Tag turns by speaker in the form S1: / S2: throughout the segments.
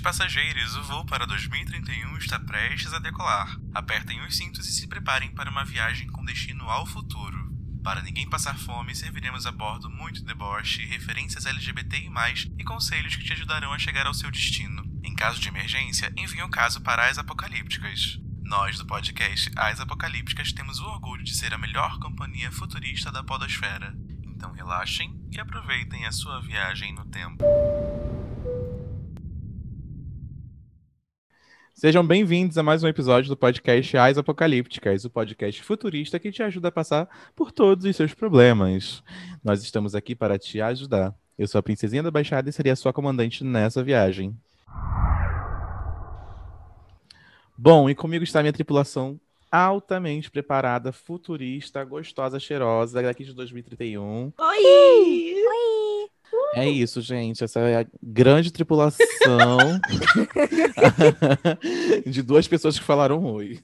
S1: Passageiros, o voo para 2031 está prestes a decolar. Apertem os cintos e se preparem para uma viagem com destino ao futuro. Para ninguém passar fome, serviremos a bordo muito deboche, referências LGBTI+, e conselhos que te ajudarão a chegar ao seu destino. Em caso de emergência, envie um caso para as Apocalípticas. Nós, do podcast As Apocalípticas, temos o orgulho de ser a melhor companhia futurista da podosfera. Então relaxem e aproveitem a sua viagem no tempo.
S2: Sejam bem-vindos a mais um episódio do podcast As Apocalípticas, o podcast futurista que te ajuda a passar por todos os seus problemas. Nós estamos aqui para te ajudar. Eu sou a Princesinha da Baixada e seria a sua comandante nessa viagem. Bom, e comigo está a minha tripulação altamente preparada, futurista, gostosa, cheirosa, daqui de 2031.
S3: Oi! Oi!
S2: É isso, gente. Essa é a grande tripulação de duas pessoas que falaram oi.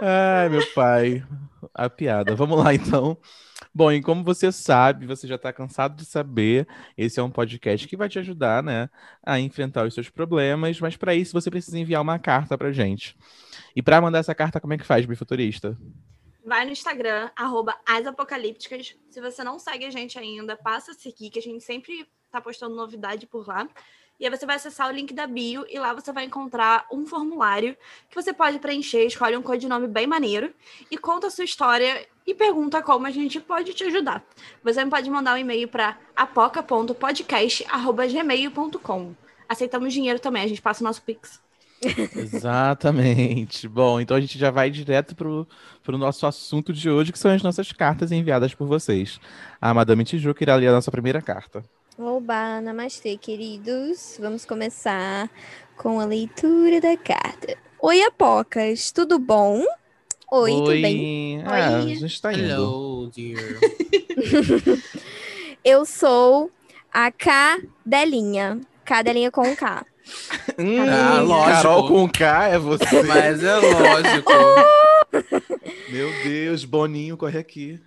S2: Ai, meu pai. A piada. Vamos lá, então. Bom, e como você sabe, você já está cansado de saber, esse é um podcast que vai te ajudar, né, a enfrentar os seus problemas, mas para isso você precisa enviar uma carta pra gente. E para mandar essa carta, como é que faz, bifuturista?
S3: Vai no Instagram, asapocalípticas. Se você não segue a gente ainda, passa a seguir, que a gente sempre tá postando novidade por lá. E aí você vai acessar o link da bio e lá você vai encontrar um formulário que você pode preencher, escolhe um codinome bem maneiro e conta a sua história e pergunta como a gente pode te ajudar. Você pode mandar um e-mail para apoca.podcast@gmail.com. Aceitamos dinheiro também, a gente passa o nosso Pix.
S2: Exatamente. Bom, então a gente já vai direto pro, pro nosso assunto de hoje, que são as nossas cartas enviadas por vocês. A Madame Tijuca irá ler a nossa primeira carta.
S4: Oba, namastê, queridos. Vamos começar com a leitura da carta. Oi, Apocas, tudo bom? Oi,
S2: Oi.
S4: tudo bem?
S2: Ah, a
S4: Oi.
S2: gente tá indo.
S5: Hello, dear.
S4: Eu sou a Cadelinha. Cadelinha com K.
S2: Hum,
S5: Ah, lógico.
S2: Carol com K é você.
S5: Mas é lógico.
S2: Meu Deus, Boninho, corre aqui.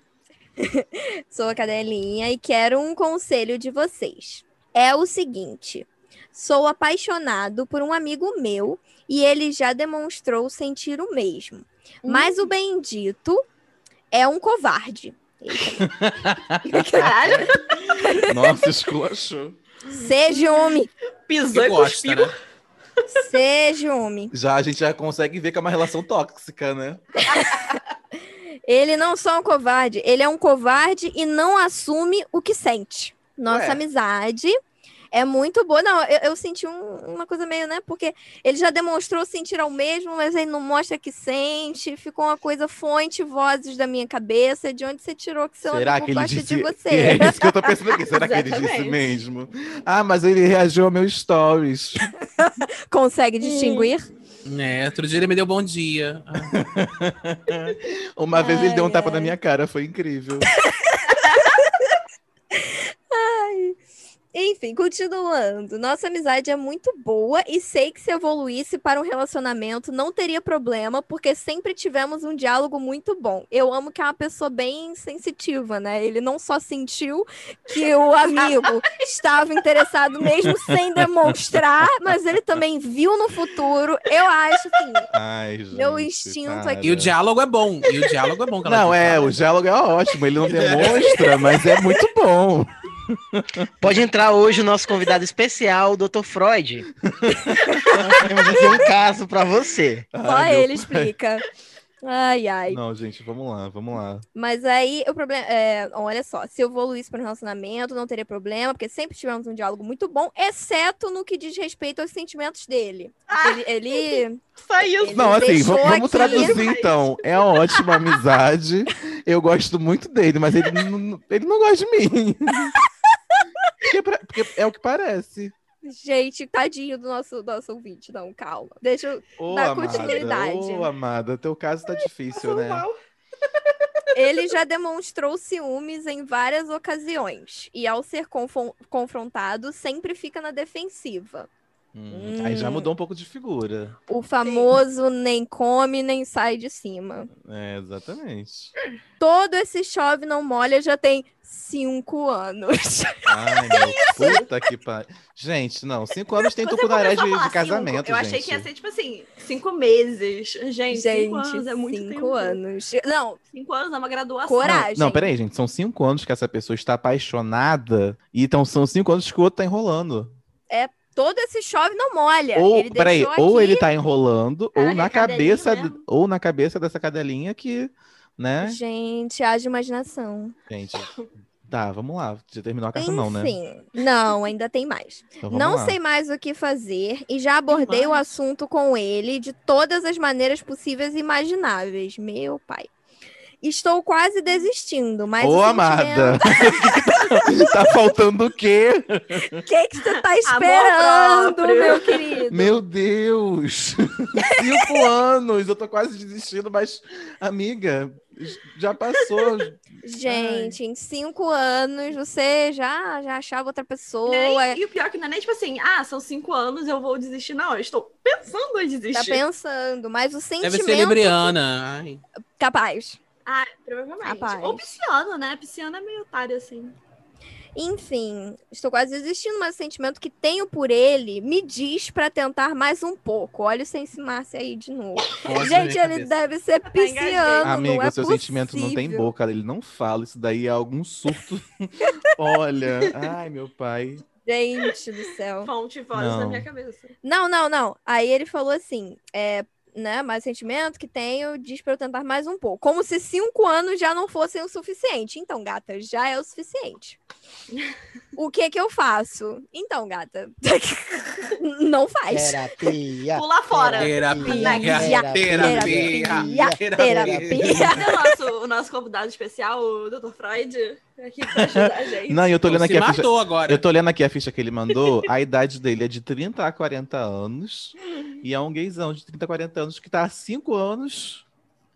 S4: Sou a Cadelinha e quero um conselho de vocês. É o seguinte: sou apaixonado por um amigo meu e ele já demonstrou sentir o mesmo. Mas o bendito é um covarde.
S3: Caralho,
S2: Nossa, esculachou.
S4: Seja homem,
S3: pisou e
S5: gosta,
S3: cuspiu.
S5: né?
S4: seja homem.
S2: Já a gente já consegue ver que é uma relação tóxica, né?
S4: Ele não só é um covarde, ele é um covarde e não assume o que sente. Nossa
S2: Ué.
S4: amizade é muito boa. Não, eu, eu senti um- uma coisa meio, né? Porque ele já demonstrou sentir ao mesmo, mas ele não mostra que sente. Ficou uma coisa fonte, vozes da minha cabeça. De onde você tirou que seu
S2: Será
S4: amigo
S2: que ele
S4: gosta
S2: disse?
S4: de você?
S2: É isso que eu tô pensando aqui. Será que ele disse mesmo? Ah, mas ele reagiu ao meu stories.
S4: Consegue distinguir?
S5: É, outro dia ele me deu bom dia. Ah,
S2: Uma vez ele deu um
S4: Ai,
S2: tapa
S4: ai.
S2: na minha cara, foi incrível.
S4: Enfim, continuando. Nossa amizade é muito boa e sei que se evoluísse para um relacionamento não teria problema, porque sempre tivemos um diálogo muito bom. Eu amo que é uma pessoa bem sensitiva, né? Ele não só sentiu que o amigo estava interessado mesmo sem demonstrar, mas ele também viu no futuro. Eu acho assim,
S2: Ai, gente.
S4: Meu instinto aqui.
S5: E o diálogo é bom. E o diálogo é bom. que ela
S2: Não, é,
S5: tá?
S2: o diálogo é ótimo, ele não demonstra, mas é muito bom.
S6: Pode entrar hoje o nosso convidado especial, o Dr. Freud. Temos aqui um caso para você.
S4: só
S2: Ai,
S4: ele
S2: pai.
S4: explica. Ai, ai.
S2: Não, gente, vamos lá, vamos lá.
S4: Mas aí o problema é, olha só, se eu evoluísse para um relacionamento, não teria problema, porque sempre tivemos um diálogo muito bom, exceto no que diz respeito aos sentimentos dele. Ele, ele-
S3: Só isso.
S4: Ele
S2: Não, assim, vamos
S4: aqui.
S2: traduzir então. É uma ótima amizade. Eu gosto muito dele, mas ele não, ele não gosta de mim. Porque, pra- porque é o que parece.
S4: gente, tadinho do nosso nosso ouvinte, não, calma. Deixa eu
S2: Ô,
S4: Dá
S2: amada,
S4: continuidade.
S2: ô, amada, teu caso tá difícil, né?
S4: Ele já demonstrou ciúmes em várias ocasiões e ao ser confrontado sempre fica na defensiva.
S2: Hum, Aí já
S4: Hum.
S2: mudou um pouco de figura.
S4: O famoso nem come, nem sai de cima.
S2: É, exatamente.
S4: Todo esse chove não molha já tem cinco anos.
S2: Ai, meu puta que pariu. Gente, não, cinco anos tem tucunaré de, de casamento,
S3: cinco, Eu achei
S2: gente.
S3: que ia ser, tipo assim, cinco meses. Gente, cinco anos é muito
S4: cinco
S3: tempo.
S4: anos. Não,
S3: Cinco anos é uma graduação.
S4: coragem.
S2: Não, peraí, gente. São cinco anos que essa pessoa está apaixonada. E então são cinco anos que o outro tá enrolando.
S4: Todo esse chove não molha.
S2: Ou,
S4: ele
S2: peraí,
S4: deixou
S2: ou
S4: aqui-
S2: ele tá enrolando, ou na cabeça,
S3: mesmo.
S2: ou na cabeça dessa cadelinha que, né?
S4: Gente, haja imaginação.
S2: Gente. Tá, vamos lá. Já terminou a carta, não, né?
S4: Enfim, não, ainda tem mais.
S2: Então
S4: Não
S2: lá.
S4: sei mais o que fazer e já abordei o assunto com ele de todas as maneiras possíveis e imagináveis. Meu pai. Estou quase desistindo, mas.
S2: Ô,
S4: o
S2: amada! tá faltando o quê?
S4: O que, que você tá esperando, meu querido?
S2: Meu Deus! Cinco anos! Eu tô quase desistindo, mas, amiga, já passou.
S4: Gente, em cinco anos você já, já achava outra pessoa.
S3: Nem- e o pior é que não é nem tipo assim, ah, são cinco anos, eu vou desistir. Não, eu estou pensando em
S4: Tá
S3: desistir.
S4: pensando, mas o sentimento.
S5: Deve ser libriana. Ai.
S4: Capaz.
S3: Ah, provavelmente.
S4: Rapaz.
S3: Ou pisciano, né? Pisciano é meio otário, assim.
S4: Enfim, estou quase desistindo, mas o sentimento que tenho por ele me diz pra tentar mais um pouco. Olha o Sense Márcia aí de novo.
S5: Nossa,
S4: Gente, ele
S5: cabeça.
S4: deve ser
S3: Tá
S4: pisciano,
S2: Amigo,
S4: não é
S2: seu sentimento não tem
S4: possível.
S2: boca, ele não fala. Isso daí é algum surto. Olha, ai, meu pai.
S4: Gente do céu.
S3: Fonte voz
S2: Não.
S3: na minha cabeça.
S4: Não, não, não. Aí ele falou assim, é, né, mas o sentimento que tenho diz pra eu tentar mais um pouco. Como se cinco anos já não fossem o suficiente. Então, gata, já é o suficiente. o que que eu faço? Então, gata, não faz.
S6: Terapia.
S3: Pula fora.
S5: Terapia,
S4: Terapia,
S5: terapia,
S3: o nosso, o nosso convidado especial, o Dr. Freud? Aqui pra ajudar a gente.
S2: Não, eu tô olhando
S5: Se
S2: aqui a ficha.
S5: matou agora.
S2: Eu tô olhando aqui a ficha que ele mandou. A idade dele é de 30 a 40 anos. E é um gaysão de 30 a 40 anos que tá há 5 anos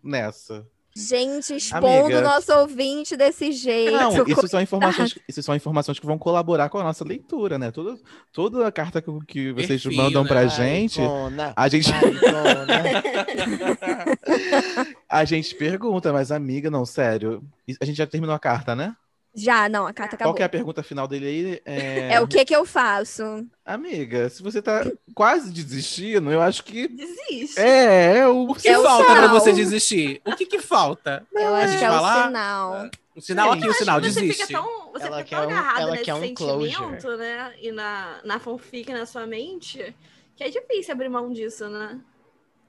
S2: nessa.
S4: Gente, expondo
S2: Amiga.
S4: o nosso ouvinte desse jeito.
S2: Não, isso são informações, isso são informações que vão colaborar com a nossa leitura, né? Toda, toda a carta que, que vocês
S5: Perfil,
S2: mandam
S5: né?
S2: pra
S6: Vai,
S2: gente,
S6: Icona,
S2: a gente, a gente pergunta, mas amiga, não, sério. A gente já terminou a carta, né?
S4: Já, não, a carta
S2: Qual
S4: acabou.
S2: que é a pergunta final dele aí? É...
S4: É o que que eu faço?
S2: Amiga, se você tá quase desistindo, eu acho que
S3: Desiste.
S2: é, é o
S5: que
S4: É
S5: falta pra
S4: sinal.
S5: você desistir? O que que falta?
S4: Eu acho
S5: gente
S4: que é o sinal.
S5: O sinal
S2: Gente.
S5: aqui, o sinal,
S3: Mas você
S5: desiste.
S3: fica tão, você
S6: Ela
S3: fica
S6: quer
S3: tão
S6: um-
S3: agarrado
S6: ela
S3: nesse
S6: quer um
S3: sentimento,
S6: closure.
S3: né? E na, na fanfic, na sua mente, que é difícil abrir mão disso, né?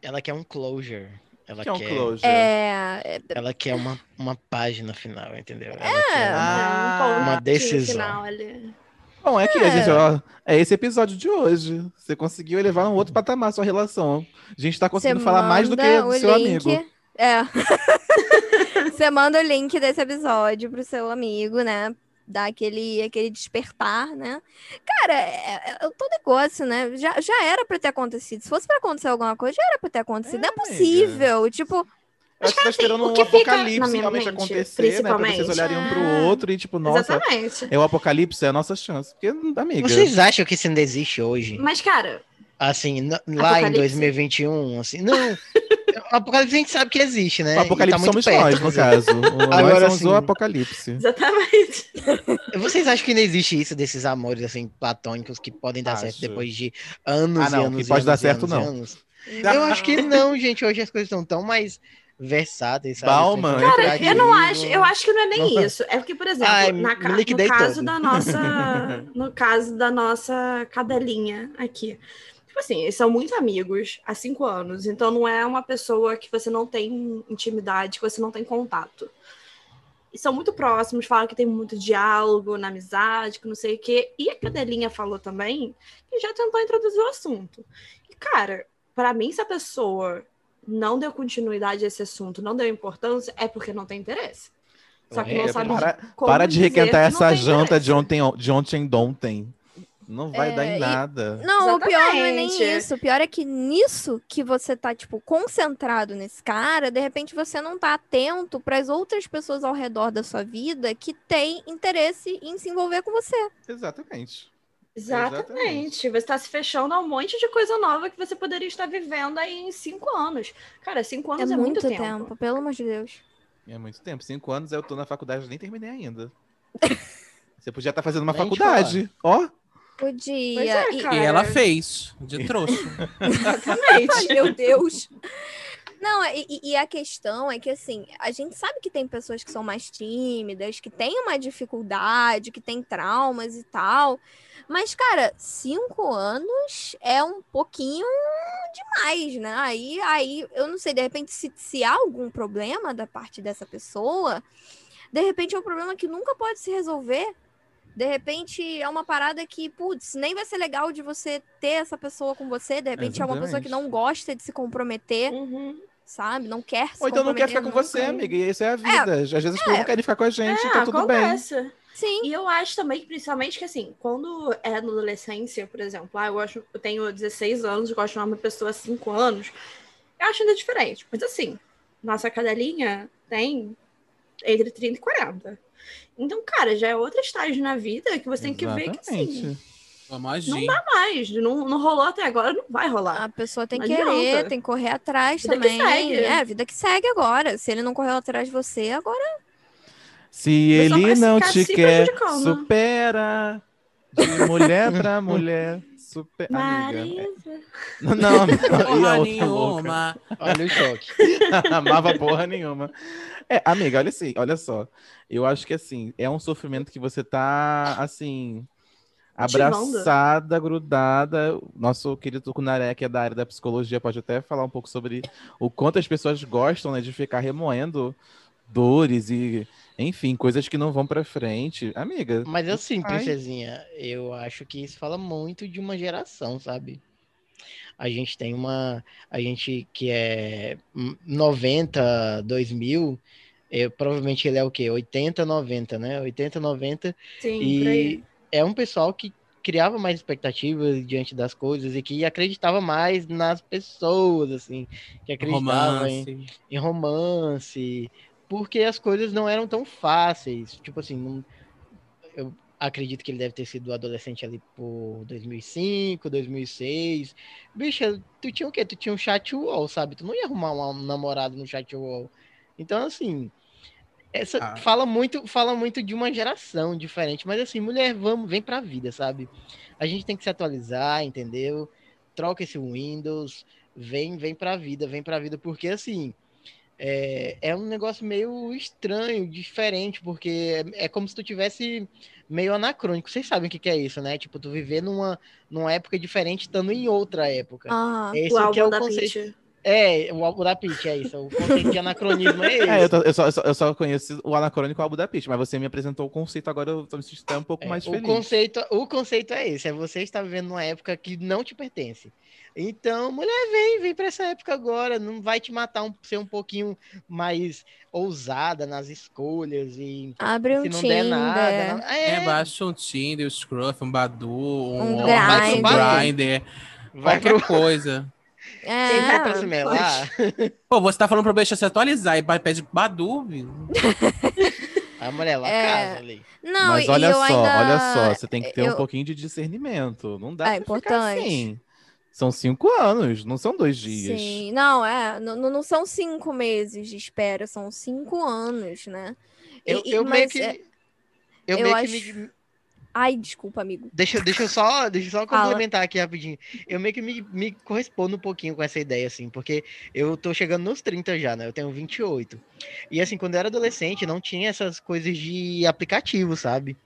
S6: Ela quer um closure. Ela
S2: que é um
S6: quer,
S2: closure.
S4: É, é,
S6: ela quer uma, uma página final, entendeu? Ela
S4: É.
S6: quer uma-
S3: um
S6: uma decisão.
S3: final ali.
S2: Bom, é que,
S4: É.
S2: gente, ó, é esse episódio de hoje. Você conseguiu elevar um outro patamar a sua relação. A gente tá
S4: você
S2: conseguindo falar mais do que do
S4: o
S2: seu
S4: link.
S2: amigo.
S4: É. você manda o link desse episódio pro seu amigo, né? Dá aquele, aquele despertar, né? Cara, é, é, o todo negócio, né? Já, já era pra ter acontecido. Se fosse pra acontecer alguma coisa, já era pra ter acontecido.
S2: É,
S4: não é possível. Tipo,
S2: Eu acho que tá esperando
S3: o
S2: um apocalipse realmente
S3: mente,
S2: acontecer, né? Pra vocês olharem um pro
S3: é.
S2: outro e, tipo, nossa,
S3: Exatamente.
S2: é o apocalipse, é a nossa chance. Porque, amiga.
S6: Vocês acham que isso ainda existe hoje?
S3: Mas, cara,
S6: Assim, lá em
S3: Apocalipse?
S6: 2021, assim, não. O apocalipse a gente sabe que existe, né?
S2: O apocalipse
S6: tá
S2: somos
S6: perto,
S2: nós, no caso. O, nós
S6: Agora,
S2: somos
S6: assim,
S2: o apocalipse.
S3: exatamente.
S6: Vocês acham que ainda existe isso desses amores assim platônicos que podem dar certo
S2: Acho.
S6: depois de anos
S2: Ah, não,
S6: e anos
S2: que
S6: e
S2: pode
S6: anos
S2: dar certo,
S6: anos
S2: não.
S6: anos? Eu acho que não, gente. Hoje as coisas estão tão mais versáteis, sabe? Tem
S3: Cara, eu não acho, eu acho que não é nem
S6: Não.
S3: isso. É porque, por exemplo,
S6: Ai,
S3: na no caso
S6: todo.
S3: da nossa. no caso da nossa cadelinha aqui. Tipo assim, eles são muito amigos há cinco anos, então não é uma pessoa que você não tem intimidade, que você não tem contato. E são muito próximos, falam que tem muito diálogo na amizade, que não sei o quê. E a cadelinha falou também que já tentou introduzir o assunto. E, cara, pra mim, se a pessoa não deu continuidade a esse assunto, não deu importância, é porque não tem interesse. Só que não
S6: É,
S3: sabe
S2: Para,
S3: como
S2: para de requentar essa janta
S3: interesse.
S2: de ontem, de ontem de ontem. Não vai
S4: É,
S2: dar em
S4: e-
S2: nada.
S4: Não, o pior não é nem
S3: Exatamente.
S4: isso. O pior é que nisso que você tá, tipo, concentrado nesse cara, de repente você não tá atento para as outras pessoas ao redor da sua vida que têm interesse em se envolver com você.
S2: Exatamente.
S3: Exatamente. Você está se fechando a um monte de coisa nova que você poderia estar vivendo aí em cinco anos. Cara, cinco anos
S4: É
S3: é,
S4: muito
S3: tempo.
S4: tempo, pelo amor de Deus.
S2: É muito tempo. Cinco anos eu tô na faculdade e nem terminei ainda. Você podia estar fazendo uma
S6: Nem
S2: faculdade. Ó,
S4: Podia.
S3: É,
S4: E-
S5: ela fez, de trouxa.
S4: Ai, meu Deus. Não, e, e- e a questão é que, assim, a gente sabe que tem pessoas que são mais tímidas, que têm uma dificuldade, que têm traumas e tal. Mas, cara, cinco anos é um pouquinho demais, né? Aí, aí eu não sei, de repente, se, se há algum problema da parte dessa pessoa, de repente é um problema que nunca pode se resolver. De repente é uma parada que, putz, nem vai ser legal de você ter essa pessoa com você. De repente é uma pessoa que não gosta de se comprometer,
S3: Uhum.
S4: sabe? Não quer se
S2: ou então não quer ficar com você, amiga. E isso é a vida. Às vezes as pessoas não querem ficar com a gente,
S3: É,
S2: então tudo bem.
S3: acontece.
S4: Sim.
S3: E eu acho também, principalmente, que assim, quando é na adolescência, por exemplo, ah, eu, gosto, eu tenho 16 anos, gosto de uma pessoa há 5 anos, eu acho ainda diferente. Mas assim, nossa cadelinha tem entre 30 e 40. Então, cara, já é outro estágio na vida que você tem que ver que assim,
S5: agir.
S3: não dá mais. Não, não rolou até agora, não vai rolar.
S4: A pessoa tem
S3: Não
S4: que
S3: adianta.
S4: querer, tem que correr atrás
S3: Vida que
S4: também.
S3: segue.
S4: É, a vida que segue agora. Se ele não correu atrás de você, agora.
S2: Se ele não te quer, supera. De mulher pra mulher. Super. Amiga.
S3: Marisa.
S2: Não, não. não. E a
S5: Porra nenhuma.
S6: Olha o choque.
S2: Amava porra nenhuma. É, amiga, olha assim, olha só. Eu acho que assim, é um sofrimento que você tá assim. Abraçada, grudada. Nosso querido Kunaré, que é da área da psicologia, pode até falar um pouco sobre o quanto as pessoas gostam né, de ficar remoendo dores e, enfim, coisas que não vão pra frente. Amiga,
S6: Mas assim, princesinha, eu acho que isso fala muito de uma geração, sabe? A gente tem uma. A gente que é hum, 90, 2000, eu, provavelmente ele é o quê? 80, 90, né? 80, 90.
S3: Sim.
S6: E é um pessoal que criava mais expectativas diante das coisas e que acreditava mais nas pessoas, assim, que acreditava em,
S5: Romance.
S6: em romance, porque as coisas não eram tão fáceis. Tipo assim, não- eu acredito que ele deve ter sido adolescente ali por 2005, 2006. Bicha, tu tinha o quê? Tu tinha um chat wall, sabe? Tu não ia arrumar um namorado no chat wall. Então, assim, essa
S5: Ah.
S6: fala muito, fala muito de uma geração diferente, mas assim, mulher, vamos, vem pra vida, sabe? A gente tem que se atualizar, entendeu? Troca esse Windows, vem, vem pra vida, vem pra vida, porque assim, é, é um negócio meio estranho, diferente, porque é, é como se tu tivesse meio anacrônico. Vocês sabem o que, que é isso, né? Tipo, tu viver numa, numa época diferente, estando em outra época.
S4: Ah,
S6: Esse
S3: o
S6: é
S3: álbum
S6: o
S3: da
S6: conceito.
S3: Peach.
S6: É, o álbum da Pitch, é isso. O conceito de anacronismo é esse.
S2: É, eu, tô- eu só, eu, só, eu só conheço o anacrônico Albu da Pitch, mas você me apresentou o conceito, agora eu tô me sentindo um pouco
S6: É,
S2: mais
S6: o
S2: feliz.
S6: conceito, o conceito é esse, é você estar vivendo numa época que não te pertence. Então, mulher, vem, vem para essa época agora, não vai te matar um, ser um pouquinho mais ousada nas escolhas e
S4: abre um
S6: se não
S4: Tinder.
S6: der nada. não-
S5: É,
S6: É,
S5: baixa um Tinder, um Scruff, um Badu,
S4: Um
S5: um,
S6: pro Badu.
S5: Grindr,
S6: vai
S5: qualquer
S6: pro
S5: coisa.
S4: É,
S6: vai pra se melar.
S5: Pô, você tá falando pro bicho se atualizar e pede Badu, viu?
S6: A mulher lá
S4: É.
S6: casa ali.
S4: Não,
S2: Mas olha
S4: eu
S2: só,
S4: ainda...
S2: olha só, você tem que ter um
S4: eu-
S2: pouquinho de discernimento. Não dá
S4: É
S2: pra
S4: importante.
S2: ficar assim. São cinco anos, não são dois dias.
S4: Sim, não, é, não, não são cinco meses de espera, são cinco anos, né?
S6: Eu,
S4: e-
S6: eu meio que.
S4: é-
S6: eu,
S4: eu
S6: meio
S4: acho-
S6: que me,
S4: Ai, desculpa, amigo.
S6: Deixa, deixa eu só, deixa eu só
S4: Fala.
S6: complementar aqui rapidinho. Eu meio que me, me correspondo um pouquinho com essa ideia, assim, porque eu tô chegando nos 30 já, né? Eu tenho 28. E assim, quando eu era adolescente, não tinha essas coisas de aplicativo, sabe?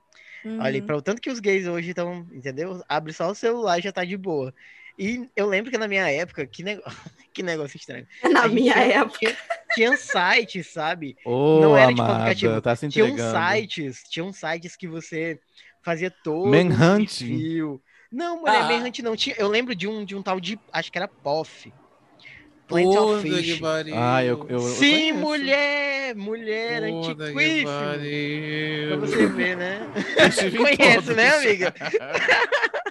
S6: Olha,
S4: Uhum.
S6: para o tanto que os gays hoje estão, entendeu? Abre só o celular e já tá de boa. E eu lembro que na minha época, que, nego... que negócio estranho.
S3: Na minha
S6: tinha-
S3: época.
S6: Tinha, tinha sites, sabe?
S2: Ô,
S6: Não era, tipo,
S2: amada,
S6: aplicativo.
S2: tá se
S6: Tinham sites, tinham sites que você fazia todo
S2: Manhunt?
S6: perfil. Não, mulher,
S5: Ah.
S6: Manhunt não tinha. Eu lembro de um de um tal de, acho que era POF. Plenty of Fish.
S2: Ah, eu, eu, eu
S6: Sim,
S2: conheço.
S6: mulher, mulher antiquíssimo. Pra você ver, né? Conhece,
S2: todos.
S6: né, amiga?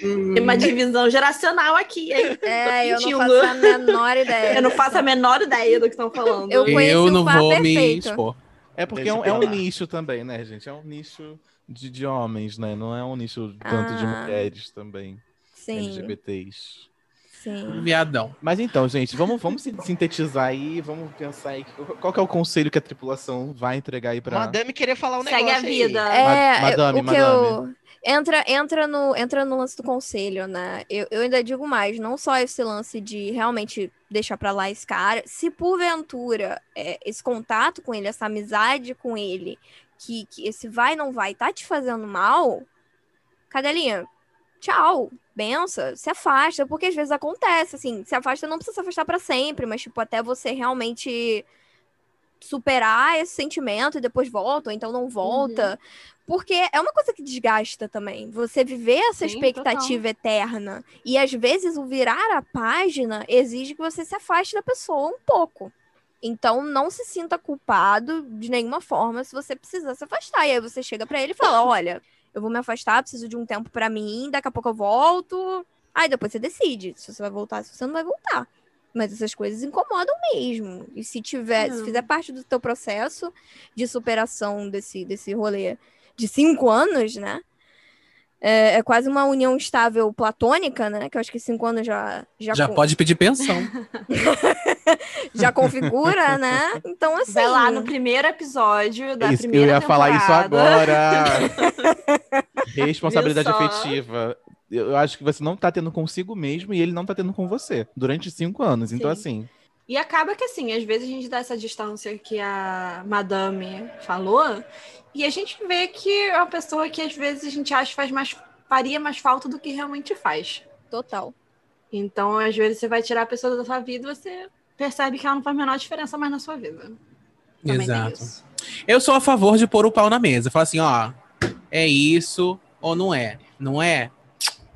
S3: Tem uma divisão geracional aqui, hein?
S4: É, eu não faço a menor ideia.
S3: Eu não faço a menor ideia do que estão falando.
S4: Eu
S5: Eu
S4: o
S5: não vou me expor.
S2: É porque é um, é um nicho também, né, gente? É um nicho de, de homens, né? Não é um nicho tanto de
S4: Ah.
S2: mulheres também,
S4: Sim,
S2: LGBTs.
S4: sim.
S5: Viadão.
S2: Mas então, gente, vamos, vamos sin- sintetizar aí, vamos pensar aí qual que é o conselho que a tripulação vai entregar aí pra...
S6: Madame queria falar um negócio
S3: Segue a
S6: aí.
S3: vida.
S4: É,
S2: madame,
S4: o que eu. Entra, entra, no, entra no lance do conselho, né? Eu, eu ainda digo mais, não só esse lance de realmente deixar pra lá esse cara. Se porventura é, esse contato com ele, essa amizade com ele, que, que esse vai não vai tá te fazendo mal, cadelinha, tchau, benção, se afasta, porque às vezes acontece, assim, se afasta, não precisa se afastar pra sempre, mas tipo, até você realmente superar esse sentimento e depois volta, ou então não volta. Porque é uma coisa que desgasta também. Você viver essa
S3: Sim,
S4: expectativa eterna. E às vezes o virar a página exige que você se afaste da pessoa um pouco. Então não se sinta culpado de nenhuma forma se você precisar se afastar. E aí você chega pra ele e fala: olha, eu vou me afastar, preciso de um tempo pra mim, daqui a pouco eu volto. Aí depois você decide se você vai voltar, se você não vai voltar. Mas essas coisas incomodam mesmo. E se tiver, se fizer parte do teu processo de superação desse, desse rolê de cinco anos, né? É, é quase uma união estável platônica, né? Que eu acho que cinco anos já já,
S5: Já
S4: con-
S5: pode pedir pensão.
S4: já configura, né? Então assim,
S3: Vai lá no primeiro episódio da
S2: Isso, eu
S3: primeira
S2: ia falar isso
S3: temporada.
S2: agora. Responsabilidade afetiva. Eu acho que você não tá tendo consigo mesmo e ele não tá tendo com você durante cinco anos. Então,
S3: Sim.
S2: assim,
S3: E acaba que assim, às vezes a gente dá essa distância que a madame falou, e a gente vê que é uma pessoa que às vezes a gente acha que faz mais, faria mais falta do que realmente faz.
S4: total.
S3: Então, às vezes, você vai tirar a pessoa da sua vida e você percebe que ela não faz a menor diferença mais na sua vida. Também
S5: Exato. Eu sou a favor de pôr o pau na mesa. Falar assim, ó, é isso ou não é? Não é?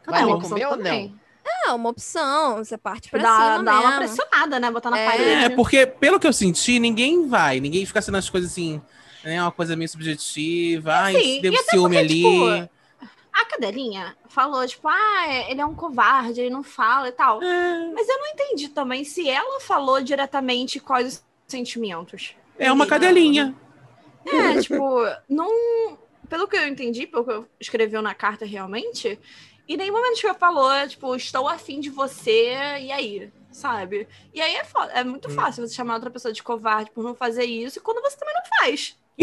S6: Vai
S3: É uma
S6: comer ou
S3: também.
S6: não?
S4: É uma opção, você parte pra
S3: Dá,
S4: cima
S3: dá uma
S4: mesmo.
S3: pressionada, né? Botar na
S4: É.
S3: parede.
S5: É, porque pelo que eu senti, ninguém vai. Ninguém fica sendo as coisas assim, né? Uma coisa meio subjetiva. Ai,
S3: Assim,
S5: deu
S3: e
S5: ciúme
S3: porque,
S5: ali.
S3: tipo, A cadelinha falou, tipo, ah, ele é um covarde, ele não fala e tal. Mas eu não entendi também se ela falou diretamente quais os sentimentos.
S5: É uma cadelinha.
S3: É, tipo, não. Pelo que eu entendi, pelo que eu escreveu na carta realmente, em nenhum momento que eu falou, tipo, estou afim de você, e aí? Sabe? E aí é, é muito fácil você chamar outra pessoa de covarde por não fazer isso, e quando você também não faz.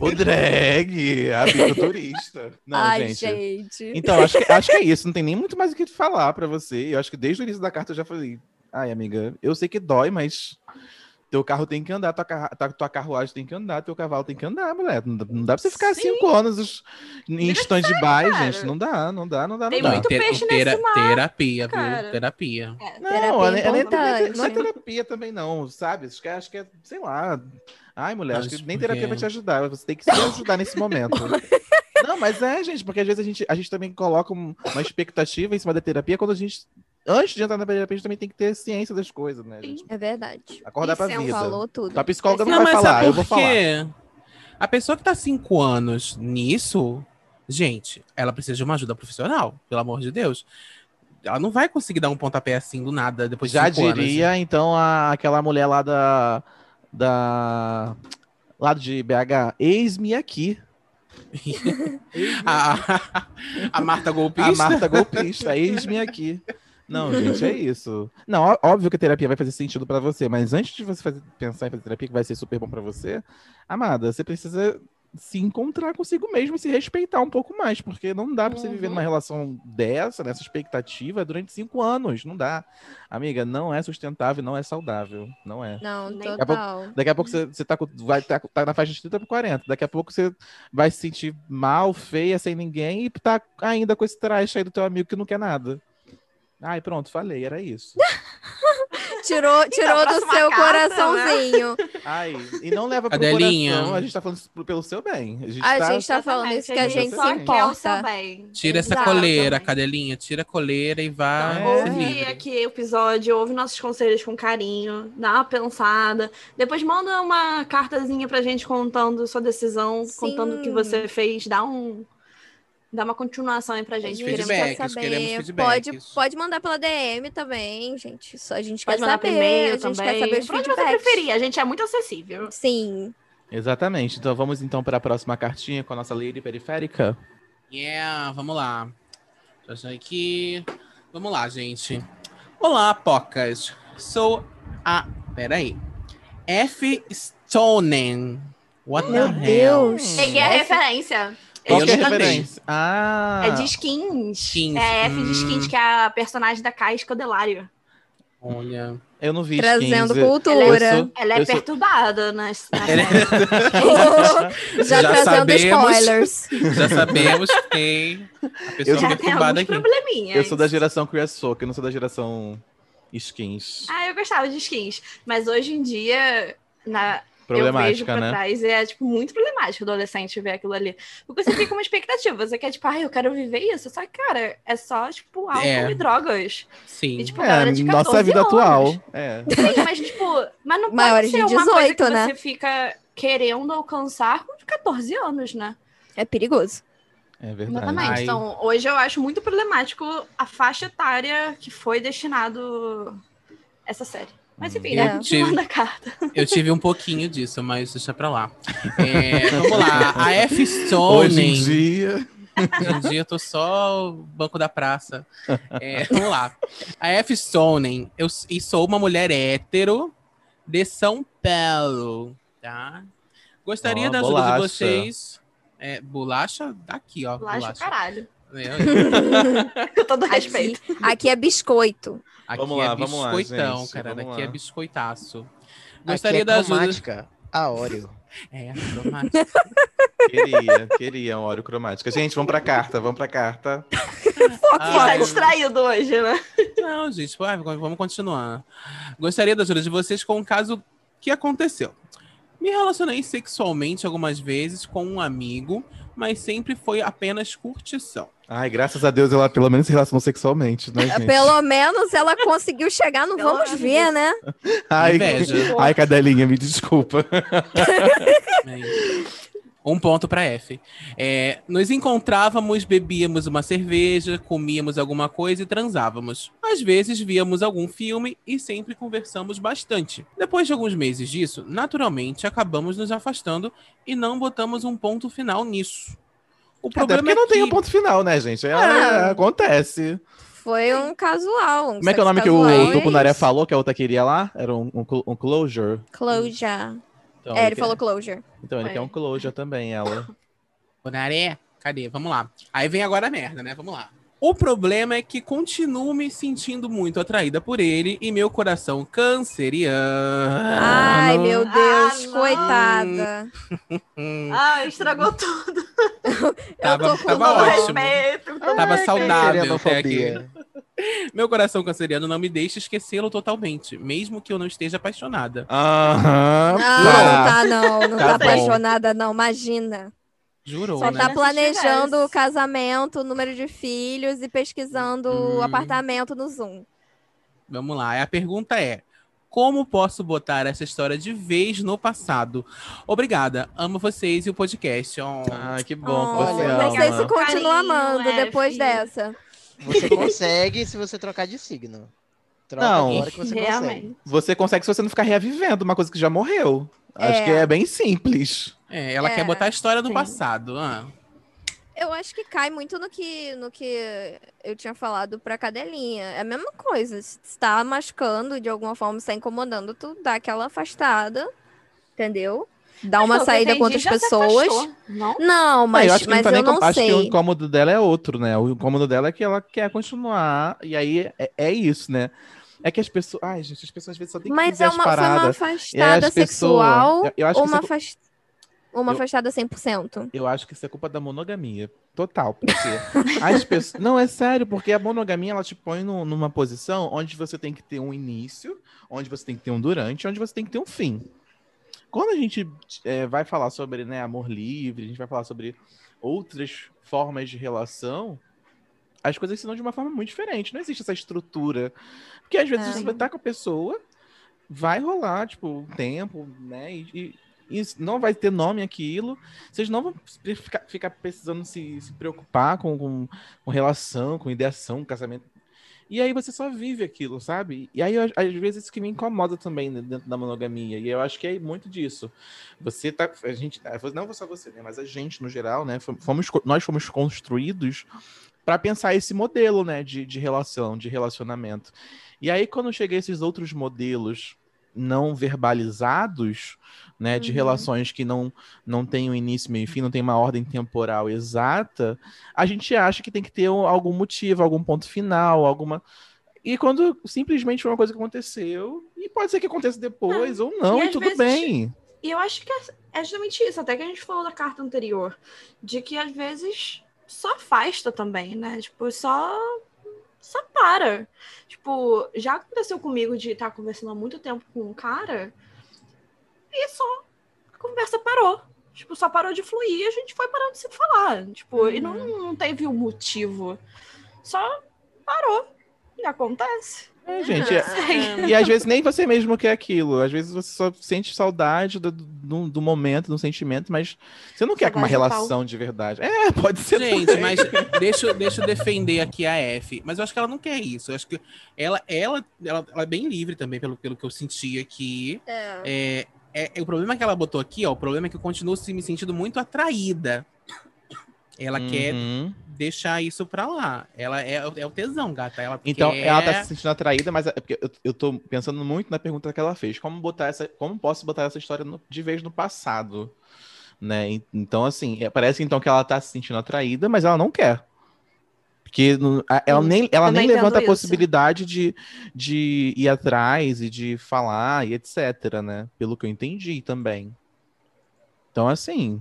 S2: O drag, a biculturista. Não,
S4: Ai,
S2: gente.
S4: gente.
S2: Então, acho que, acho que é isso. Não tem nem muito mais o que falar pra você. Eu acho que desde o início da carta eu já falei. Ai, amiga, eu sei que dói, mas teu carro tem que andar, tua, tua, carruagem tem que andar, teu cavalo tem que andar, mulher. Não dá, não dá pra você ficar
S3: Sim.
S2: cinco anos os- em stand-by, gente. Não dá, não dá, não dá, não
S3: Tem
S2: dá.
S3: muito
S5: Ter-
S3: peixe
S5: tera-
S3: nesse mar,
S5: terapia,
S3: cara.
S5: viu? Terapia.
S3: É,
S2: Não,
S4: Terapia
S2: é, é não é terapia também, não, sabe? Acho que, acho que é, sei lá. Ai, mulher, acho
S5: Mas
S2: que nem terapia vai te ajudar. Você tem que se ajudar nesse momento. Não, mas é, gente, porque às vezes a gente, a gente também coloca um- uma expectativa em cima da terapia quando a gente. Antes de entrar na terapia, a gente também tem que ter ciência das coisas, né, gente?
S4: É verdade.
S2: Acordar pra
S3: Isso é um
S2: vida.
S4: Falou tudo.
S2: Tua psicóloga não,
S5: Não,
S2: vai
S5: mas
S2: falar,
S5: sabe
S2: eu
S5: por
S2: vou falar.
S5: quê? A pessoa que tá cinco anos nisso, gente, ela precisa de uma ajuda profissional, pelo amor de Deus. Ela não vai conseguir dar um pontapé assim do nada depois de
S2: Já
S5: cinco anos.
S2: diria, então, a, aquela mulher lá da. Da. Lá de BH, eis-me aqui.
S5: A, a, a Marta golpista.
S2: A Marta golpista, eis-me aqui. Não, gente, é isso. Não, óbvio que a terapia vai fazer sentido pra você, mas antes de você fazer- pensar em fazer terapia, que vai ser super bom pra você, amada, você precisa se encontrar consigo mesmo e se respeitar um pouco mais, porque não dá pra você viver
S3: Uhum.
S2: numa relação dessa, nessa expectativa, durante cinco anos. Não dá. Amiga, não é sustentável, não é saudável. Não é.
S4: Não,
S3: Nem-
S4: total.
S2: Daqui a pouco você, você tá, vai tá, tá na faixa de 30 por 40. Daqui a pouco você vai se sentir mal, feia, sem ninguém e tá ainda com esse traje aí do teu amigo que não quer nada. Ai, pronto, falei, era isso.
S4: Tirou, tirou do
S3: próxima
S4: seu
S3: carta,
S4: coraçãozinho.
S2: Ai, e não leva pro
S5: Cadelinha.
S2: coração, a gente tá falando isso pelo seu bem. A gente
S4: A
S2: tá...
S4: gente tá falando isso que a gente se
S2: só
S3: quer o seu
S4: importa.
S3: bem.
S5: Tira essa
S3: Exato.
S5: coleira, cadelinha. Tira a coleira e vai
S2: Então,
S5: ser
S3: Ouve
S5: livre.
S3: aqui o episódio, ouve nossos conselhos com carinho, dá uma pensada. Depois manda uma cartazinha pra gente contando sua decisão,
S4: Sim.
S3: contando o que você fez. Dá um. Dá uma continuação aí pra
S4: A
S3: gente.
S4: gente
S3: Queremos
S5: Feedback.
S4: quer
S5: Feedbacks, queremos
S4: saber.
S5: feedbacks.
S4: Pode, pode mandar pela DM também, gente. Só a gente
S3: Pode
S4: quer
S3: mandar
S4: saber.
S3: e-mail
S4: a gente
S3: também.
S4: quer saber os
S3: Por onde você
S4: feedbacks.
S3: preferir, a gente é muito acessível.
S4: Sim.
S2: Exatamente. Então vamos então para a próxima cartinha com a nossa lady periférica.
S5: Yeah, vamos lá. Deixa eu achar aqui. Vamos lá, gente. Olá, Pocas. Sou a. Peraí. F. Stonen. What
S4: Meu
S5: the hell?
S4: Deus.
S3: Peguei a
S5: F-
S3: referência.
S2: Qual que é a referência? Ah!
S3: É de skins.
S5: Skins,
S3: É F de
S5: hum.
S3: skins, que é a personagem da Kai Escodelário.
S5: Olha.
S2: Eu não vi
S4: Trazendo
S2: skins. Eu-
S4: cultura.
S2: sou-
S3: Ela é
S2: sou-
S3: perturbada nas, na
S5: Ela é-.
S4: Já,
S5: Já
S4: trazendo
S5: sabemos.
S4: spoilers.
S5: Já sabemos que tem a pessoa
S2: Eu-
S3: Já tem
S5: perturbada
S3: alguns
S5: aqui.
S3: probleminhas.
S2: Eu sou da geração Creosoke, eu não sou da geração skins.
S3: Ah, eu gostava de skins. Mas hoje em dia, na, eu vejo
S2: Problemática,
S3: pra
S2: né?
S3: trás e é, tipo, muito problemático o adolescente ver aquilo ali. Porque você fica com uma expectativa. Você quer, tipo, ah, eu quero viver isso. Só que, cara, é só, tipo, álcool
S5: É.
S3: e drogas.
S5: Sim.
S3: E, tipo,
S2: É,
S3: 14
S2: nossa vida
S3: anos.
S2: atual. É.
S3: Sim, mas, tipo, mas não
S4: Maiores
S3: pode ser uma coisa
S4: 18,
S3: que
S4: né?
S3: você fica querendo alcançar com 14 anos, né?
S4: É perigoso.
S2: É verdade.
S3: Exatamente.
S5: Ai.
S3: Então, hoje eu acho muito problemático a faixa etária que foi destinado essa série. Mas enfim,
S4: É.
S3: né? A carta.
S5: Eu tive um pouquinho disso, mas deixa pra lá. É, vamos lá. A F.
S2: Hoje em dia.
S5: Hoje em dia eu tô só o banco da praça. É, vamos lá. A F. Stonen, eu e sou uma mulher hétero de São Paulo, tá? Gostaria
S2: Ó,
S5: da ajuda de
S2: bolacha.
S5: vocês. É, bolacha daqui, ó.
S3: Lá
S5: Bolacha.
S3: caralho.
S5: É,
S3: Com todo
S4: Aqui,
S3: respeito.
S4: aqui é biscoito.
S5: Aqui
S2: Vamos
S5: é
S2: lá, vamos lá,
S5: biscoitão, cara.
S2: vamos
S5: Aqui é biscoitaço.
S6: Aqui
S5: Gostaria
S6: é
S5: da ajuda.
S6: cromática. A Oreo.
S5: É, cromática.
S2: Queria, queria uma Oreo cromática. Gente, vamos pra carta, vamos pra carta.
S3: Você tá
S5: Ai,
S3: distraído hoje, né?
S5: Não, gente, vamos continuar. Gostaria da ajuda de vocês com um caso que aconteceu. Me relacionei sexualmente algumas vezes com um amigo, mas sempre foi apenas curtição.
S2: Ai, graças a Deus ela pelo menos se relacionou sexualmente, né, gente?
S4: Pelo menos ela conseguiu chegar no vamos ver, né?
S2: Ai,
S5: Inveja.
S2: ai, cadelinha, me desculpa.
S5: Um ponto para F. É, nos encontrávamos, bebíamos uma cerveja, comíamos alguma coisa e transávamos. Às vezes víamos algum filme e sempre conversamos bastante. Depois de alguns meses disso, naturalmente acabamos nos afastando e não botamos um ponto final nisso. O
S2: Até
S5: problema
S2: porque
S5: é
S2: não tem
S5: que...
S2: um ponto final, né, gente? É,
S4: Ah.
S2: acontece.
S4: Foi um casual. Um
S2: Como é que é o nome que o
S4: é
S2: Tucunaré
S4: isso.
S2: falou que a outra queria lá? Era um, um, um closure.
S4: Closure.
S2: Então,
S4: é, ele
S2: quer-
S4: falou closure.
S2: Então ele
S3: Foi.
S2: quer um closure também, ela.
S5: Bonaré, cadê? Vamos lá. Aí vem agora a merda, né? Vamos lá. O problema é que continuo me sentindo muito atraída por ele e meu coração canceriano.
S4: Ai, meu Deus,
S3: não.
S4: coitada.
S3: Ah, estragou tudo.
S5: tava
S4: tô com
S5: tava ótimo.
S3: respeito.
S5: Tava saudável até aqui. Meu coração canceriano não me deixa esquecê-lo totalmente, mesmo que eu não esteja apaixonada.
S2: Aham.
S4: Não,
S2: tá.
S4: não tá não, não
S2: Tá
S4: tá, apaixonada não, imagina.
S5: Jurou,
S4: Só
S5: né?
S4: tá planejando o casamento, o número de filhos e pesquisando o
S5: Hum.
S4: apartamento no Zoom.
S5: Vamos lá. A pergunta é: como posso botar essa história de vez no passado? Obrigada. Amo vocês e o podcast. Oh.
S2: Ai, que bom que
S4: Oh,
S2: você
S6: olha,
S4: não sei se continua amando
S3: é,
S4: depois
S3: filho.
S4: dessa.
S6: Você consegue se você trocar de signo. Troca
S2: Não.
S6: agora que você consegue.
S2: Você consegue se você não ficar reavivendo uma coisa que já morreu. Acho
S4: É.
S2: que é bem simples.
S5: É, ela
S4: É,
S5: quer botar a história do
S3: sim.
S5: passado. Ah.
S4: Eu acho que cai muito no que, no que eu tinha falado pra cadelinha. É a mesma coisa. Se tá machucando de alguma forma, se tá incomodando, tu dá aquela afastada, entendeu? Dá uma
S3: eu
S4: saída com outras pessoas.
S3: afastou, Não?
S4: Não,
S2: Ah,
S4: mas,
S2: eu acho que
S4: mas
S2: não tá
S4: eu
S2: nem
S4: não
S2: com... Acho que o
S4: sei.
S2: incômodo dela é outro, né? O incômodo dela é que ela quer continuar. E aí é, é isso, né? É que as pessoas. Ai, gente, as pessoas às vezes só tem que
S4: Mas é
S2: as
S4: uma, foi uma afastada
S2: as pessoas-
S4: sexual
S2: eu- eu acho
S4: ou
S2: que
S4: uma,
S2: isso é-
S4: afas- uma
S2: Eu-
S4: afastada 100%?
S2: Eu acho que isso é culpa da monogamia. Total. Porque as pessoas. Não, é sério, porque a monogamia ela te põe num- numa posição onde você tem que ter um início, onde você tem que ter um durante, onde você tem que ter um fim. Quando a gente é, vai falar sobre né, amor livre, a gente vai falar sobre outras formas de relação, as coisas se dão de uma forma muito diferente. Não existe essa estrutura. Porque às vezes você tá com a pessoa, vai rolar, tipo, um tempo, né? E- e não vai ter nome aquilo. Vocês não vão ficar, ficar precisando se, se preocupar com, com, com relação, com ideação, casamento. E aí você só vive aquilo, sabe? E aí, às vezes, isso que me incomoda também né, dentro da monogamia. E eu acho que é muito disso. Você tá. A gente. Não só você, né? Mas a gente, no geral, né? Fomos, nós fomos construídos para pensar esse modelo, né? De, de relação, de relacionamento. E aí, quando chega esses outros modelos não verbalizados, né, de uhum. relações que não não tem um início, meio e fim, não tem uma ordem temporal exata, a gente acha que tem que ter um, algum motivo, algum ponto final, alguma e quando simplesmente foi uma coisa que aconteceu, e pode ser que aconteça depois ou não, e, e tudo vezes, bem.
S3: E eu acho que é, é justamente isso, até que a gente falou da carta anterior, de que às vezes só afasta também, né? Tipo, só só para. Tipo, já aconteceu comigo de estar conversando há muito tempo com um cara e só a conversa parou. Tipo, só parou de fluir e a gente foi parando de se falar. Tipo, uhum. e não, uhum. não teve o um motivo. Só parou. E acontece.
S2: É, gente, é, e às vezes nem você mesmo quer aquilo. Às vezes você só sente saudade do, do, do momento, do sentimento, mas você não quer uma relação de verdade. É, pode ser.
S5: Gente, também. mas deixa, deixa eu defender aqui a F. Mas eu acho que ela não quer isso. Eu acho que ela, ela, ela, ela é bem livre também, pelo, pelo que eu senti aqui. É. É, é, é, o problema que ela botou aqui, ó, o problema é que eu continuo se me sentindo muito atraída. Ela uhum. quer deixar isso pra lá. Ela é, é o tesão, gata. Ela
S2: então,
S5: quer...
S2: ela tá se sentindo atraída, mas é porque eu, eu tô pensando muito na pergunta que ela fez. Como botar essa. Como posso botar essa história no, de vez no passado? Né? Então, assim, é, parece então que ela tá se sentindo atraída, mas ela não quer. Porque ela nem, ela nem levanta a possibilidade de, de ir atrás e de falar e etc, né? Pelo que eu entendi também. Então, assim,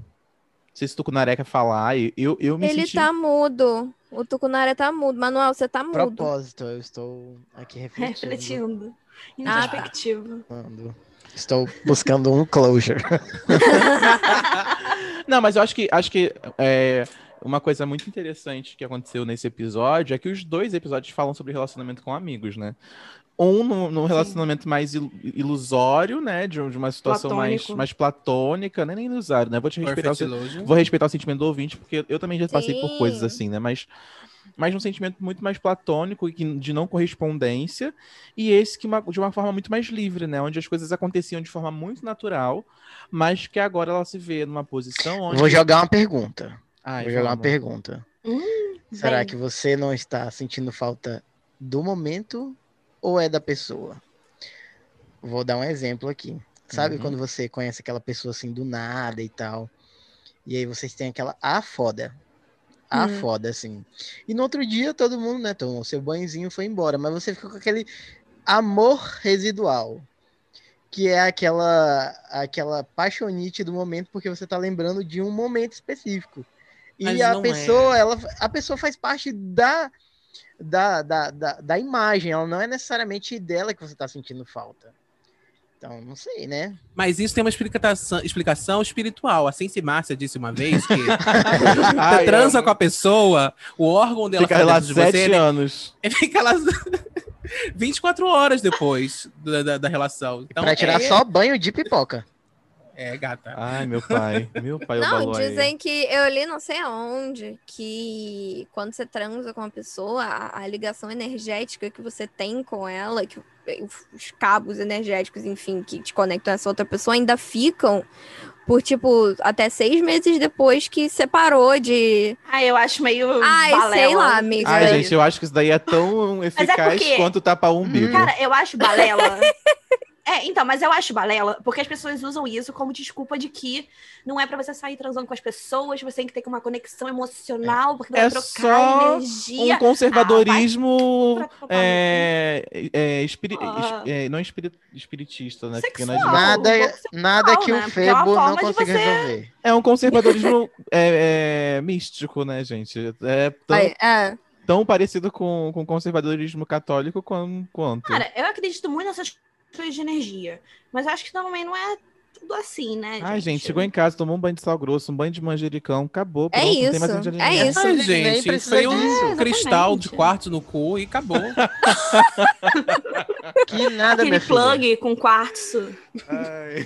S2: sei se o Tucunaré quer falar. Eu, eu me
S4: Ele
S2: senti...
S4: tá mudo. O Tucunaré tá mudo. Manuel, você tá mudo.
S6: Propósito, eu estou aqui refletindo.
S3: Refletindo. Introspectivo.
S6: Ah, Estou buscando um closure.
S2: Não, mas eu acho que acho que é, uma coisa muito interessante que aconteceu nesse episódio é que os dois episódios falam sobre relacionamento com amigos, né? Um num, relacionamento Sim. mais ilusório, né? De, de uma situação mais, mais platônica, nem, nem ilusório, né? Vou te respeitar o, vou respeitar o sentimento do ouvinte, porque eu também já passei Sim. por coisas assim, né? Mas, mas um sentimento muito mais platônico e de não correspondência, e esse que uma, de uma forma muito mais livre, né? Onde as coisas aconteciam de forma muito natural, mas que agora ela se vê numa posição onde.
S6: Vou jogar uma pergunta. Ai, vou jogar uma pergunta. Hum, Será bem. que você não está sentindo falta do momento ou é da pessoa? Vou dar um exemplo aqui. Sabe uhum. quando você conhece aquela pessoa assim do nada e tal? E aí vocês têm aquela a foda. A uhum. foda, assim. E no outro dia todo mundo, né, tomou seu banhozinho foi embora. Mas você ficou com aquele amor residual. Que é aquela, aquela paixonite do momento, porque você tá lembrando de um momento específico. E mas a pessoa, é. ela, a pessoa faz parte da da, da, da, da imagem, ela não é necessariamente dela que você está sentindo falta. Então, não sei, né?
S5: Mas isso tem uma explicação, explicação espiritual. A Sensi Márcia disse uma vez que você transa com a pessoa, o órgão dela
S2: fica lá de sete você, anos.
S5: Ele fica lá 24 horas depois da, da, da relação.
S6: Então, pra tirar é... só banho de pipoca.
S5: É, gata.
S2: Ai, meu pai. Meu pai,
S4: Não, dizem aí. que eu li não sei aonde que quando você transa com uma pessoa, a, a, ligação energética que você tem com ela, que os cabos energéticos, enfim, que te conectam a essa outra pessoa ainda ficam por, tipo, até seis meses depois que separou de.
S3: Ah, eu acho meio.
S4: Ai, balela. sei lá, amiga.
S2: Ai, gente, eu acho que isso daí é tão é eficaz é porque... quanto tapar o umbigo.
S3: Cara, eu acho balela. É, então, mas eu acho balela, porque as pessoas usam isso como desculpa de que não é para você sair transando com as pessoas, você tem que ter uma conexão emocional, porque
S2: vai
S3: é
S2: trocar só energia. Um conservadorismo ah, é, é, espiri, ah. é, não espirit, espiritista, né?
S6: Sexual, nada, um sexual, nada que né? o Febo não consiga você... resolver.
S2: É um conservadorismo é, é, místico, né, gente? É tão... é tão parecido com, com conservadorismo católico quanto.
S3: Cara, eu acredito muito nessas de energia. Mas acho que também não é tudo assim, né?
S2: Ai, gente, chegou em casa, tomou um banho de sal grosso, um banho de manjericão, acabou.
S4: É pronto, é isso. é isso.
S5: Ai, gente, foi um é, cristal de quartzo no cu e acabou.
S6: que nada,
S3: Aquele plug com quartzo.
S6: Ai.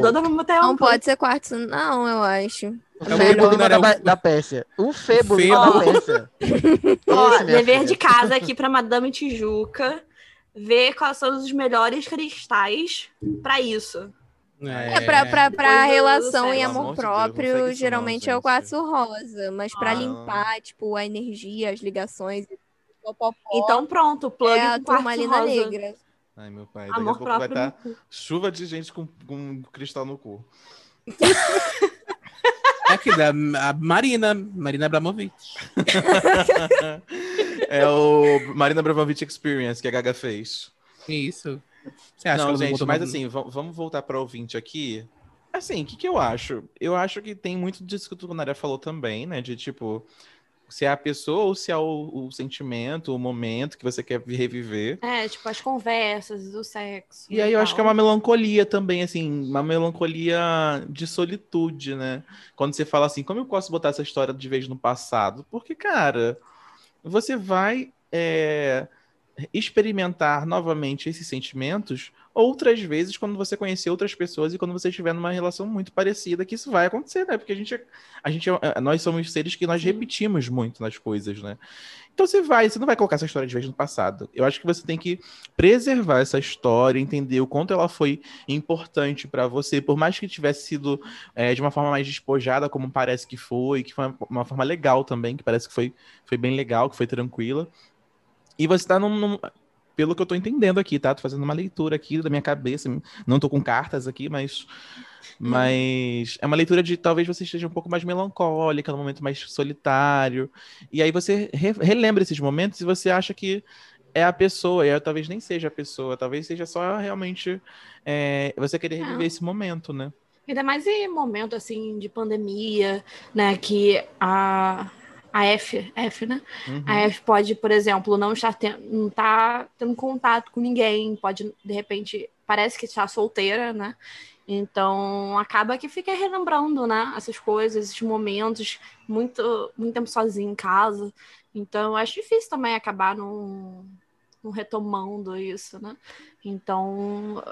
S4: Não, não, não pode ser quartzo, não, eu acho.
S6: O Febo da, da Pérsia. O Febo, Febo. da Pérsia.
S3: Ó, dever
S6: filha.
S3: de casa aqui pra Madame Tijuca. Ver quais são os melhores cristais pra isso.
S4: É, pra, pra, pra
S3: do
S4: relação e amor
S2: Deus,
S4: próprio,
S2: não,
S4: geralmente é o quartzo rosa. Mas pra
S3: Ah.
S4: limpar, tipo, a energia, as ligações, popopó,
S3: Então pronto, plug
S4: é a turmalina
S3: rosa.
S4: negra.
S2: Ai, meu pai. Daqui a
S3: Amor
S2: pouco vai estar chuva de gente com, com cristal no cu.
S5: É aqui da a Marina, Marina Abramovic.
S2: é o Marina Abramovic Experience que a Gaga fez.
S5: Isso. Você acha que
S2: não, gente, mas assim, va- vamos voltar para ouvinte aqui. Assim, o que, que eu acho? Eu acho que tem muito disso que o Tunaria falou também, né? De tipo, se é a pessoa ou se é o, o sentimento, o momento que você quer reviver.
S3: É, tipo, as conversas, o sexo.
S2: E aí eu acho que é
S3: tal.
S2: uma melancolia também, assim, uma melancolia de solitude, né? Quando você fala assim, como eu posso botar essa história de vez no passado? Porque, cara, você vai é, experimentar novamente esses sentimentos outras vezes quando você conhecer outras pessoas e quando você estiver numa relação muito parecida, que isso vai acontecer, né? Porque a gente, a gente é- nós somos seres que nós repetimos muito nas coisas, né? Então você vai, você não vai colocar essa história de vez no passado. Eu acho que você tem que preservar essa história, entender o quanto ela foi importante pra você, por mais que tivesse sido é, de uma forma mais despojada, como parece que foi, que foi uma forma legal também, que parece que foi, foi bem legal, que foi tranquila. E você tá num, num- Pelo que eu tô entendendo aqui, tá? Tô fazendo uma leitura aqui da minha cabeça. Não tô com cartas aqui, mas. Mas é uma leitura de talvez você esteja um pouco mais melancólica, num momento mais solitário. E aí você re- relembra esses momentos e você acha que é a pessoa, e talvez nem seja a pessoa, talvez seja só realmente é, você querer reviver
S3: É.
S2: esse momento, né?
S3: Ainda mais em momento assim de pandemia, né? Que a, a F, F, né?
S2: Uhum.
S3: A F pode, por exemplo, não estar não tá tendo contato com ninguém, pode, de repente, parece que está solteira, né? Então acaba que fica relembrando, né? Essas coisas, esses momentos, muito, muito tempo sozinho em casa. Então eu acho difícil também acabar não, não retomando isso, né? Então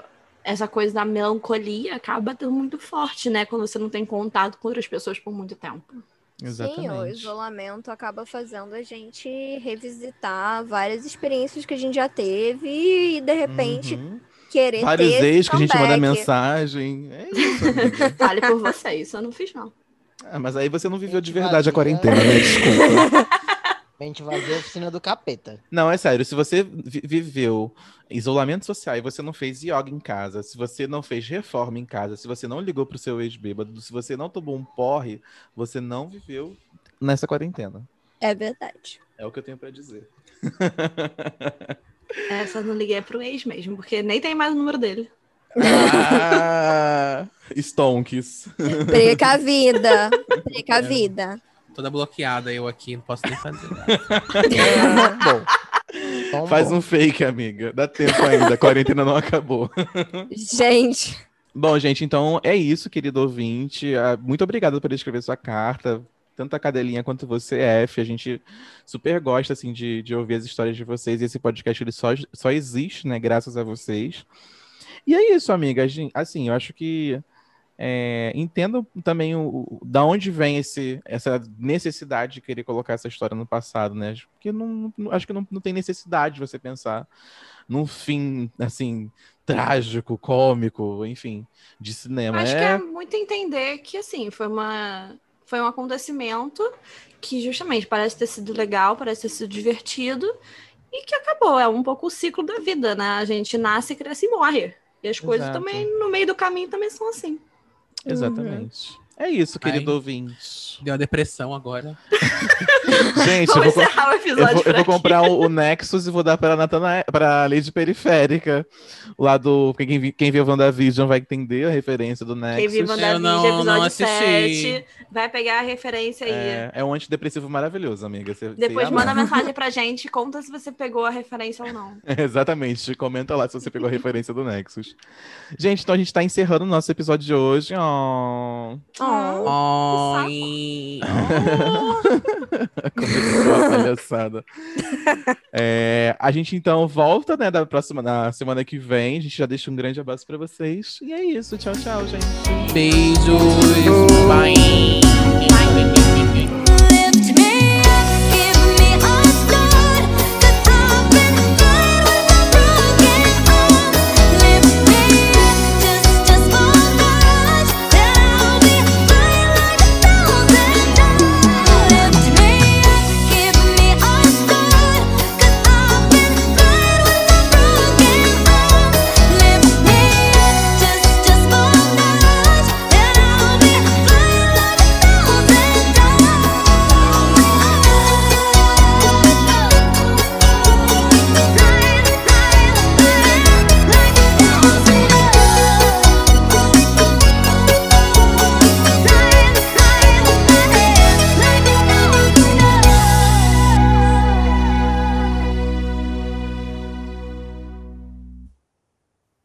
S3: essa coisa da melancolia acaba tendo muito forte, né? Quando você não tem contato com outras pessoas por muito tempo.
S4: Sim, o
S2: Exatamente.
S4: isolamento acaba fazendo a gente revisitar várias experiências que a gente já teve e, de repente,
S2: Uhum.
S4: Querer
S2: Vários
S4: ter
S2: ex que a gente manda mensagem. É isso.
S3: Fale por você, isso eu não fiz, não.
S2: Ah, mas aí você não viveu de
S6: Gente
S2: verdade a quarentena, né? Desculpa.
S6: Mente vazia, oficina do capeta.
S2: Não, é sério. Se você vi- viveu isolamento social e você não fez yoga em casa, se você não fez reforma em casa, se você não ligou pro seu ex-bêbado, se você não tomou um porre, você não viveu nessa quarentena.
S4: É verdade.
S2: É o que eu tenho pra dizer.
S3: Essa eu não liguei pro ex mesmo, porque nem tem mais o número dele.
S2: Ah, Stonks.
S4: Precavida. Precavida.
S5: Toda bloqueada eu aqui, não posso nem fazer.
S2: Bom,
S6: Tão
S2: faz
S6: bom.
S2: um fake, amiga. Dá tempo ainda. A quarentena não acabou.
S4: Gente,
S2: Bom, gente, então é isso, querido ouvinte. Ah, Muito obrigado por escrever sua carta. Tanto a Cadelinha quanto você, F. A gente super gosta, assim, de, de ouvir as histórias de vocês. E esse podcast, ele só, só existe, né? Graças a vocês. E é isso, amiga. Assim, eu acho que... É, entendo também o, o- da onde vem esse, essa necessidade de querer colocar essa história no passado, né? Porque não, não- acho que não, não tem necessidade de você pensar num fim, assim, trágico, cômico, enfim, de cinema.
S3: Acho
S2: é...
S3: que é muito entender que, assim, foi uma. Foi um acontecimento que justamente parece ter sido legal, parece ter sido divertido, e que acabou. É um pouco o ciclo da vida, né? A gente nasce, cresce e morre. E as coisas
S2: Exato.
S3: também, no meio do caminho, também são assim.
S2: Exatamente. É isso, querido
S5: Ai.
S2: ouvinte.
S5: Deu uma depressão agora.
S2: Gente, eu vou, co-
S3: encerrar o
S2: eu
S3: episódio
S2: vou, eu vou comprar o, o Nexus e vou dar para Natana, para Lady Periférica. Lá do. Quem, quem viu o WandaVision vai entender a referência do Nexus.
S3: Quem viu
S5: Eu
S3: WandaVision,
S5: não-
S3: episódio
S5: não assisti.
S3: 7, vai pegar a referência aí.
S2: É, é um antidepressivo maravilhoso, amiga. Você,
S3: Depois
S2: você
S3: manda
S2: amar.
S3: mensagem pra gente, conta se você pegou a referência ou não.
S2: Exatamente. Comenta lá se você pegou a referência do Nexus. Gente, então a gente tá encerrando o nosso episódio de hoje. Oh.
S4: Oh.
S5: Oi.
S2: Começou a palhaçada. É, a gente então volta, né, da próxima, na semana que vem. A gente já deixa um grande abraço pra vocês. E é isso. Tchau, tchau, gente.
S5: Beijos. Bye.